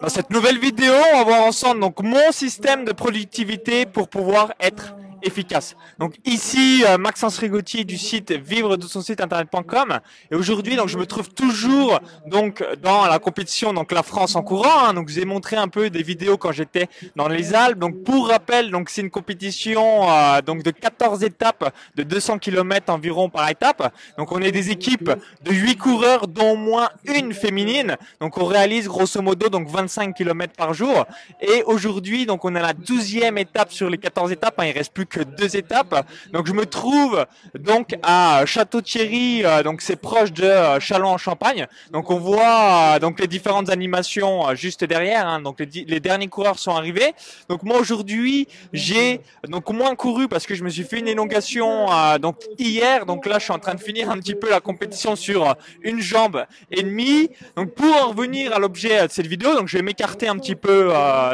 Dans cette nouvelle vidéo, on va voir ensemble donc mon système de productivité pour pouvoir être efficace. Donc ici euh, Maxence Rigotti du site vivre de son site internet.com et aujourd'hui donc je me trouve toujours donc dans la compétition donc la France en courant hein. donc je vous ai montré un peu des vidéos quand j'étais dans les Alpes donc pour rappel donc c'est une compétition euh, donc de 14 étapes de 200 km environ par étape. Donc on est des équipes de 8 coureurs dont au moins une féminine. Donc on réalise grosso modo donc 25 km par jour et aujourd'hui donc on a la 12e étape sur les 14 étapes, hein. il reste plus que deux étapes. Donc je me trouve donc à Château-Thierry, euh, donc c'est proche de euh, Châlons en Champagne. Donc on voit euh, donc les différentes animations juste derrière. Hein. Donc les, derniers coureurs sont arrivés. Donc moi aujourd'hui j'ai donc moins couru parce que je me suis fait une élongation donc hier. Donc là je suis en train de finir un petit peu la compétition sur une jambe et demie. Donc pour en revenir à l'objet de cette vidéo, donc je vais m'écarter un petit peu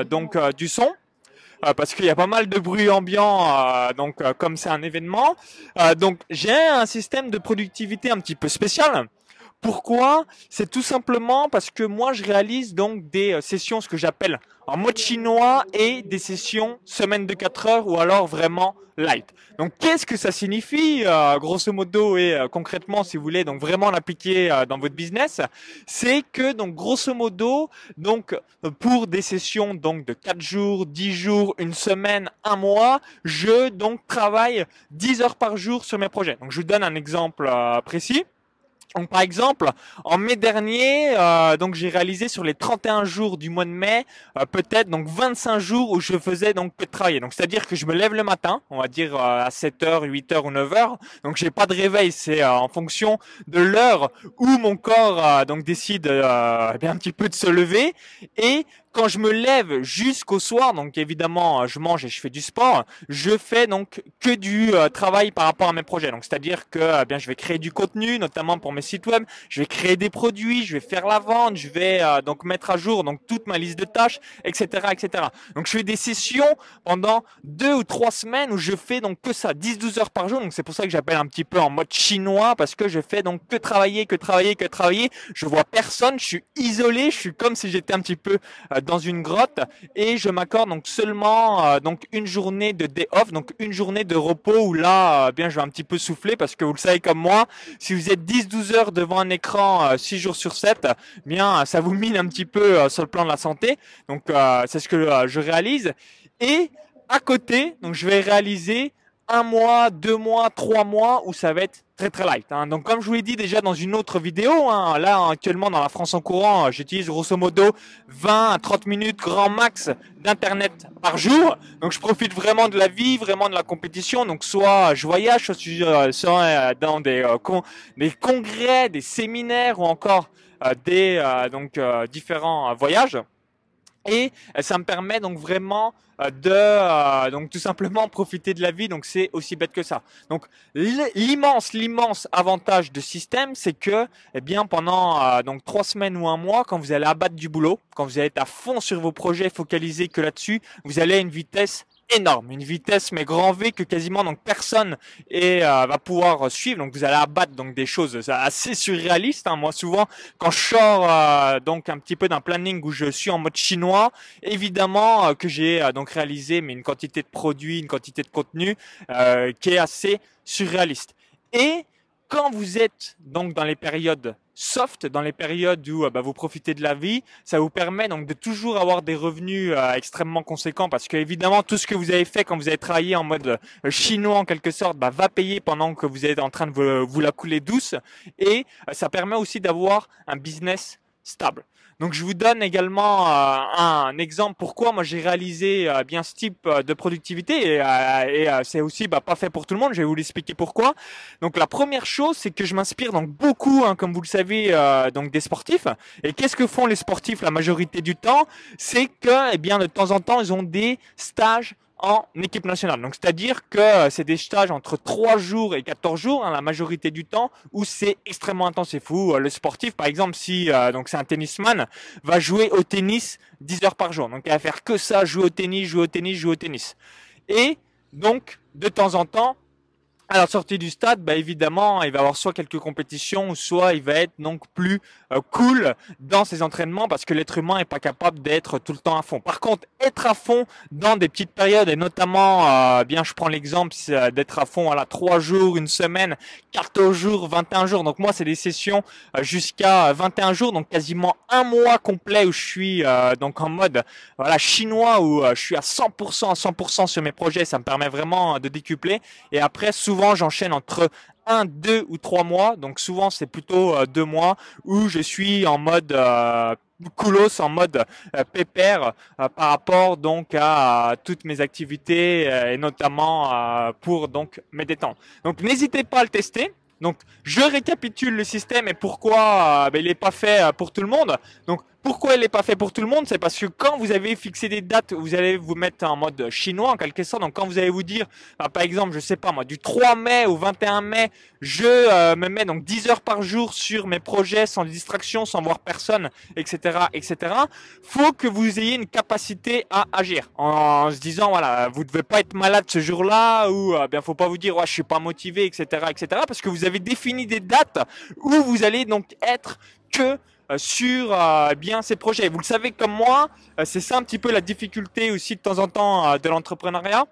donc du son. Euh, parce qu'il y a pas mal de bruit ambiant, euh, donc euh, comme c'est un événement. donc j'ai un système de productivité un petit peu spécial. Pourquoi? C'est tout simplement parce que moi je réalise donc des sessions, ce que j'appelle en mode chinois et des sessions semaine de 4 heures ou alors vraiment light. Donc qu'est-ce que ça signifie euh, grosso modo et euh, concrètement si vous voulez donc vraiment l'appliquer euh, dans votre business, c'est que donc grosso modo donc pour des sessions donc de 4 jours, 10 jours, une semaine, un mois, je donc travaille 10 heures par jour sur mes projets. Donc je vous donne un exemple précis. Donc, par exemple, en mai dernier, euh, donc j'ai réalisé sur les 31 jours du mois de mai, euh, peut-être donc 25 jours où je faisais donc que travailler. Donc c'est-à-dire que je me lève le matin, on va dire euh, à 7h, 8h ou 9h. Donc j'ai pas de réveil, c'est en fonction de l'heure où mon corps donc décide eh bien un petit peu de se lever et quand je me lève jusqu'au soir, donc évidemment, euh, je mange et je fais du sport, je fais donc que du euh, travail par rapport à mes projets. Donc c'est-à-dire que euh, bien je vais créer du contenu, notamment pour mes sites web, je vais créer des produits, je vais faire la vente, je vais donc mettre à jour donc toute ma liste de tâches, etc., etc. Donc je fais des sessions pendant deux ou trois semaines où je fais donc que ça, 10-12 heures par jour. Donc c'est pour ça que j'appelle un petit peu en mode chinois parce que je fais donc que travailler, que travailler, que travailler. Je vois personne, je suis isolé, je suis comme si j'étais un petit peu dans une grotte et je m'accorde donc seulement euh, donc une journée de day off, donc une journée de repos où là, euh, bien, je vais un petit peu souffler parce que vous le savez comme moi, si vous êtes 10-12 heures devant un écran 6 euh, jours sur 7, bien, ça vous mine un petit peu sur le plan de la santé. Donc, c'est ce que je réalise. Et à côté, donc, je vais réaliser un mois, deux mois, trois mois où ça va être très très light. Hein. Donc comme je vous l'ai dit déjà dans une autre vidéo, hein, là actuellement dans la France en courant, j'utilise grosso modo 20 à 30 minutes grand max d'internet par jour. Donc je profite vraiment de la vie, vraiment de la compétition. Donc soit je voyage, soit, soit euh, dans des, euh, des congrès, des séminaires ou encore euh, des donc différents voyages et euh, ça me permet donc vraiment euh, de euh, tout simplement profiter de la vie. Donc c'est aussi bête que ça. Donc l'immense l'immense avantage de système c'est que eh pendant trois semaines ou un mois quand vous allez abattre du boulot quand vous allez être à fond sur vos projets focalisés que là-dessus vous allez à une vitesse énorme, une vitesse mais grand V que quasiment donc personne et euh, va pouvoir suivre. Donc vous allez abattre donc des choses assez surréalistes. Hein. Moi souvent quand je sors euh, donc un petit peu d'un planning où je suis en mode chinois, évidemment euh, que j'ai donc réalisé mais une quantité de produits, une quantité de contenu qui est assez surréaliste. Et quand vous êtes donc dans les périodes soft, dans les périodes où euh, bah, vous profitez de la vie, ça vous permet donc de toujours avoir des revenus euh, extrêmement conséquents parce que évidemment tout ce que vous avez fait quand vous avez travaillé en mode euh, chinois en quelque sorte bah, va payer pendant que vous êtes en train de vous, vous la couler douce et ça permet aussi d'avoir un business stable. Donc je vous donne également euh, un exemple pourquoi moi j'ai réalisé euh, bien ce type euh, de productivité et, c'est aussi bah, pas fait pour tout le monde. Je vais vous l'expliquer pourquoi. Donc la première chose c'est que je m'inspire donc beaucoup, hein, comme vous le savez, donc des sportifs. Et qu'est-ce que font les sportifs la majorité du temps? C'est que eh bien de temps en temps ils ont des stages en équipe nationale. Donc c'est-à-dire que euh, c'est des stages entre 3 jours et 14 jours, hein, la majorité du temps, où c'est extrêmement intense et fou. Euh, le sportif, par exemple, si euh, donc c'est un tennisman, va jouer au tennis 10 heures par jour. Donc il va faire que ça, jouer au tennis, jouer au tennis, jouer au tennis. Et donc, de temps en temps, à la sortie du stade, bah évidemment, il va avoir soit quelques compétitions, soit il va être donc plus euh, cool dans ses entraînements parce que l'être humain est pas capable d'être tout le temps à fond. Par contre, être à fond dans des petites périodes et notamment, euh, bien, je prends l'exemple euh, d'être à fond, voilà, trois jours, une semaine, 14 jours, 21 jours. Donc moi, c'est des sessions jusqu'à 21 jours, donc quasiment un mois complet où je suis donc en mode voilà chinois où je suis à 100% à 100% sur mes projets. Ça me permet vraiment de décupler. Et après, j'enchaîne entre un, deux ou trois mois. Donc souvent, c'est plutôt euh, deux mois où je suis en mode euh, coolos, en mode euh, pépère par rapport donc à, toutes mes activités et notamment pour donc mes détentes. Donc n'hésitez pas à le tester. Donc je récapitule le système et pourquoi ben, il n'est pas fait pour tout le monde. Donc pourquoi elle n'est pas fait pour tout le monde? C'est parce que quand vous avez fixé des dates, vous allez vous mettre en mode chinois en quelque sorte. Donc quand vous allez vous dire, bah, par exemple, je sais pas moi, du 3 mai au 21 mai, je euh, me mets donc 10 heures par jour sur mes projets sans distraction, sans voir personne, etc., etc. Faut que vous ayez une capacité à agir en, se disant voilà, vous ne devez pas être malade ce jour-là ou euh, bien faut pas vous dire ouais, je suis pas motivé, etc., etc. Parce que vous avez défini des dates où vous allez donc être que sur euh, bien ces projets. Vous le savez comme moi, euh, c'est ça un petit peu la difficulté aussi de temps en temps de l'entrepreneuriat.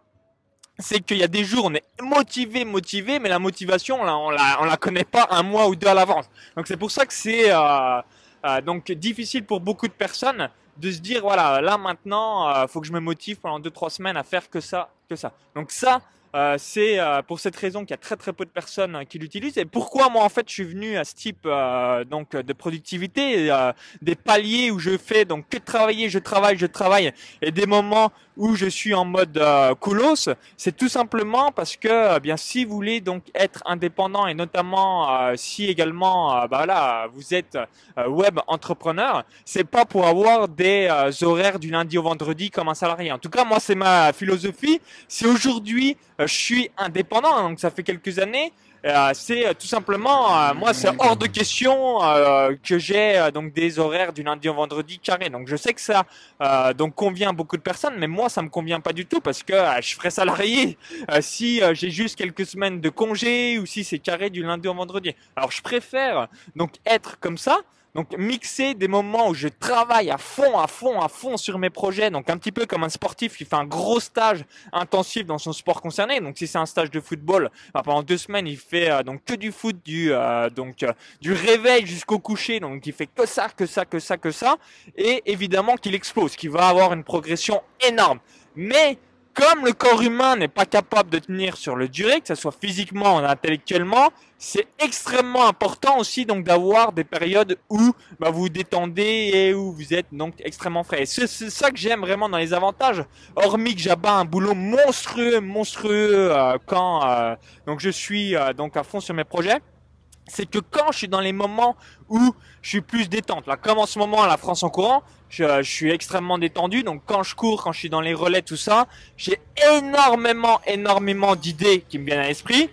C'est qu'il y a des jours on est motivé, motivé, mais la motivation on la, la, connaît pas un mois ou deux à l'avance. Donc c'est pour ça que c'est donc difficile pour beaucoup de personnes de se dire voilà là maintenant faut que je me motive pendant deux trois semaines à faire que ça, que ça. Donc ça euh, c'est euh, pour cette raison qu'il y a très très peu de personnes qui l'utilisent. Et pourquoi moi en fait je suis venu à ce type euh, donc de productivité, des paliers où je fais donc que travailler, je travaille, je travaille, et des moments où je suis en mode coolos, c'est tout simplement parce que bien si vous voulez donc être indépendant et notamment si également bah là vous êtes web entrepreneur, c'est pas pour avoir des horaires du lundi au vendredi comme un salarié. En tout cas moi c'est ma philosophie. C'est aujourd'hui euh, je suis indépendant, donc ça fait quelques années. Euh, c'est euh, tout simplement, moi, c'est hors de question que j'ai donc des horaires du lundi au vendredi carré. Donc je sais que ça donc convient à beaucoup de personnes, mais moi, ça me convient pas du tout parce que je ferais salarié si j'ai juste quelques semaines de congé ou si c'est carré du lundi au vendredi. Alors je préfère donc être comme ça. Donc mixer des moments où je travaille à fond, à fond, à fond sur mes projets, donc un petit peu comme un sportif qui fait un gros stage intensif dans son sport concerné. Donc si c'est un stage de football, bah, pendant deux semaines il fait euh, donc que du foot, du euh, donc euh, du réveil jusqu'au coucher, donc il fait que ça, que ça, que ça, que ça, et évidemment qu'il explose, qu'il va avoir une progression énorme. Mais comme le corps humain n'est pas capable de tenir sur le durée, que ce soit physiquement ou intellectuellement, c'est extrêmement important aussi donc d'avoir des périodes où bah, vous détendez et où vous êtes donc extrêmement frais. C'est ça que j'aime vraiment dans les avantages, hormis que j'abats un boulot monstrueux, monstrueux euh, quand euh, donc je suis euh, donc à fond sur mes projets c'est que quand je suis dans les moments où je suis plus détente, là, comme en ce moment à la France en courant, je, suis extrêmement détendu. Donc quand je cours, quand je suis dans les relais, tout ça, j'ai énormément, énormément d'idées qui me viennent à l'esprit.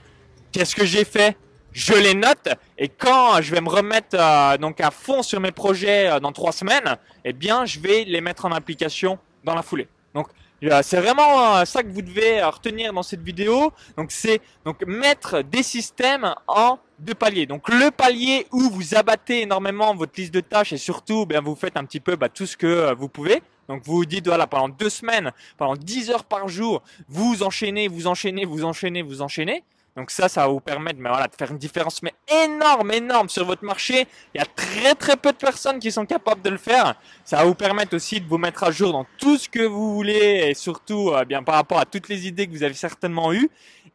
Qu'est-ce que j'ai fait? Je les note et quand je vais me remettre euh, donc à fond sur mes projets euh, dans trois semaines, eh bien, je vais les mettre en application dans la foulée. Donc c'est vraiment euh, ça que vous devez retenir dans cette vidéo. Donc c'est donc mettre des systèmes en deux paliers. Donc le palier où vous abattez énormément votre liste de tâches et surtout bien vous faites un petit peu bah, tout ce que euh, vous pouvez. Donc vous vous dites voilà pendant deux semaines, pendant 10 heures par jour, vous enchaînez, vous enchaînez, vous enchaînez, vous enchaînez. Donc ça, ça va vous permettre mais voilà, de faire une différence mais énorme, énorme sur votre marché. Il y a très très peu de personnes qui sont capables de le faire. Ça va vous permettre aussi de vous mettre à jour dans tout ce que vous voulez et surtout euh, bien par rapport à toutes les idées que vous avez certainement eues.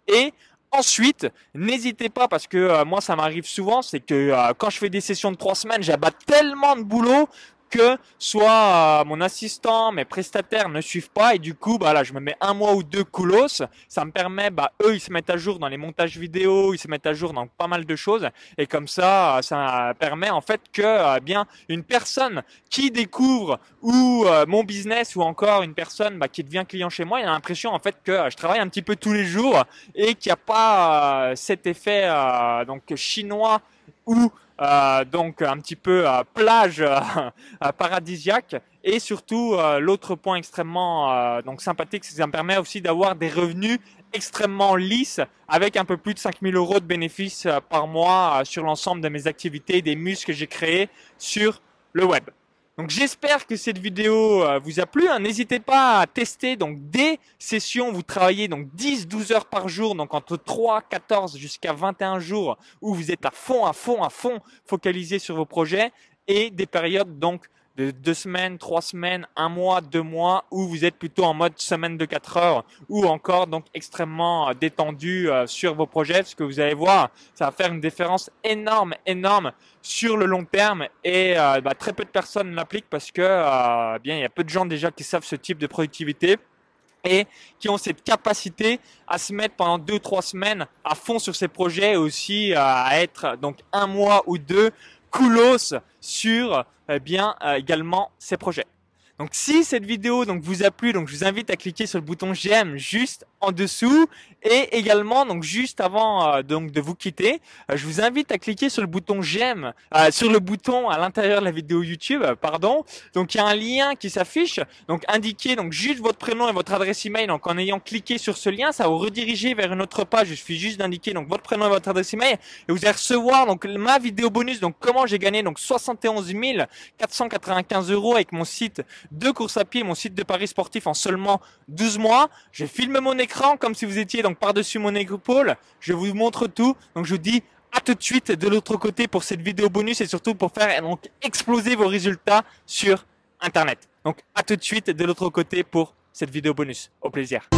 Et Ensuite, n'hésitez pas parce que euh, moi ça m'arrive souvent, c'est que euh, quand je fais des sessions de trois semaines, j'abats tellement de boulot que soit euh, mon assistant, mes prestataires ne suivent pas et du coup, bah là, je me mets un mois ou deux coolos. Ça me permet, bah eux, ils se mettent à jour dans les montages vidéo, ils se mettent à jour dans pas mal de choses et comme ça, ça permet en fait que euh, bien une personne qui découvre ou euh, mon business ou encore une personne bah, qui devient client chez moi, il a l'impression en fait que je travaille un petit peu tous les jours et qu'il n'y a pas cet effet donc chinois ou euh, donc un petit peu plage paradisiaque Et surtout, euh, l'autre point extrêmement euh, donc sympathique, c'est que ça me permet aussi d'avoir des revenus extrêmement lisses avec un peu plus de 5000 euros de bénéfices euh, par mois sur l'ensemble de mes activités, des muscles que j'ai créés sur le web. Donc j'espère que cette vidéo vous a plu. Hein. N'hésitez pas à tester donc des sessions. Vous travaillez donc 10-12 heures par jour, donc entre 3, 14 jusqu'à 21 jours où vous êtes à fond, à fond, à fond focalisé sur vos projets et des périodes donc de deux semaines, trois semaines, un mois, deux mois, où vous êtes plutôt en mode semaine de quatre heures, ou encore donc extrêmement euh, détendu euh, sur vos projets, ce que vous allez voir, ça va faire une différence énorme, énorme sur le long terme, et euh, bah, très peu de personnes l'appliquent parce que bien il y a peu de gens déjà qui savent ce type de productivité et qui ont cette capacité à se mettre pendant deux trois semaines à fond sur ces projets et aussi à être donc un mois ou deux coolos sur eh bien euh, également ces projets. Donc si cette vidéo donc vous a plu, donc je vous invite à cliquer sur le bouton j'aime juste en dessous et également donc juste avant euh, donc de vous quitter, euh, je vous invite à cliquer sur le bouton j'aime, euh, sur le bouton à l'intérieur de la vidéo YouTube, pardon. Donc il y a un lien qui s'affiche, donc indiquez donc juste votre prénom et votre adresse email. Donc en ayant cliqué sur ce lien, ça vous rediriger vers une autre page. Il suffit juste d'indiquer donc votre prénom et votre adresse email et vous allez recevoir donc ma vidéo bonus. Donc comment j'ai gagné donc 71 495 euros avec mon site de course à pied, mon site de paris sportif en seulement 12 mois. Je filme mon écran comme si vous étiez donc par-dessus mon épaule. Je vous montre tout. Donc je vous dis à tout de suite de l'autre côté pour cette vidéo bonus et surtout pour faire donc exploser vos résultats sur Internet. Donc à tout de suite de l'autre côté pour cette vidéo bonus. Au plaisir.